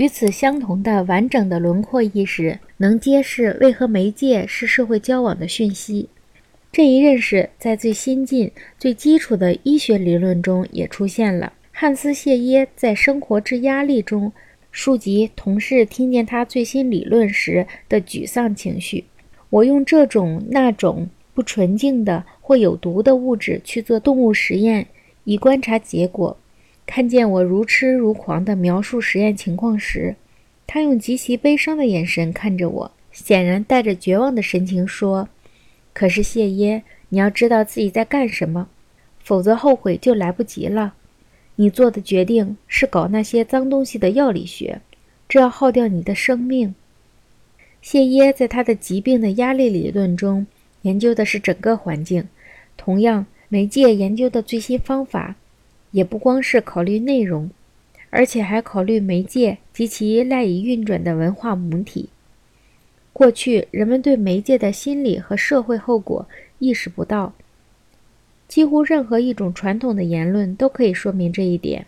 与此相同的完整的轮廓意识，能揭示为何媒介是社会交往的讯息。这一认识在最先进、最基础的医学理论中也出现了。汉斯·谢耶在《生活之压力》中书籍同事听见他最新理论时的沮丧情绪。我用这种那种不纯净的或有毒的物质去做动物实验，以观察结果。看见我如痴如狂地描述实验情况时，他用极其悲伤的眼神看着我，显然带着绝望的神情说：“可是谢耶，你要知道自己在干什么，否则后悔就来不及了。你做的决定是搞那些脏东西的药理学，这要耗掉你的生命。”谢耶在他的疾病的压力理论中研究的是整个环境，同样，媒介研究的最新方法。也不光是考虑内容，而且还考虑媒介及其赖以运转的文化母体。过去人们对媒介的心理和社会后果意识不到，几乎任何一种传统的言论都可以说明这一点。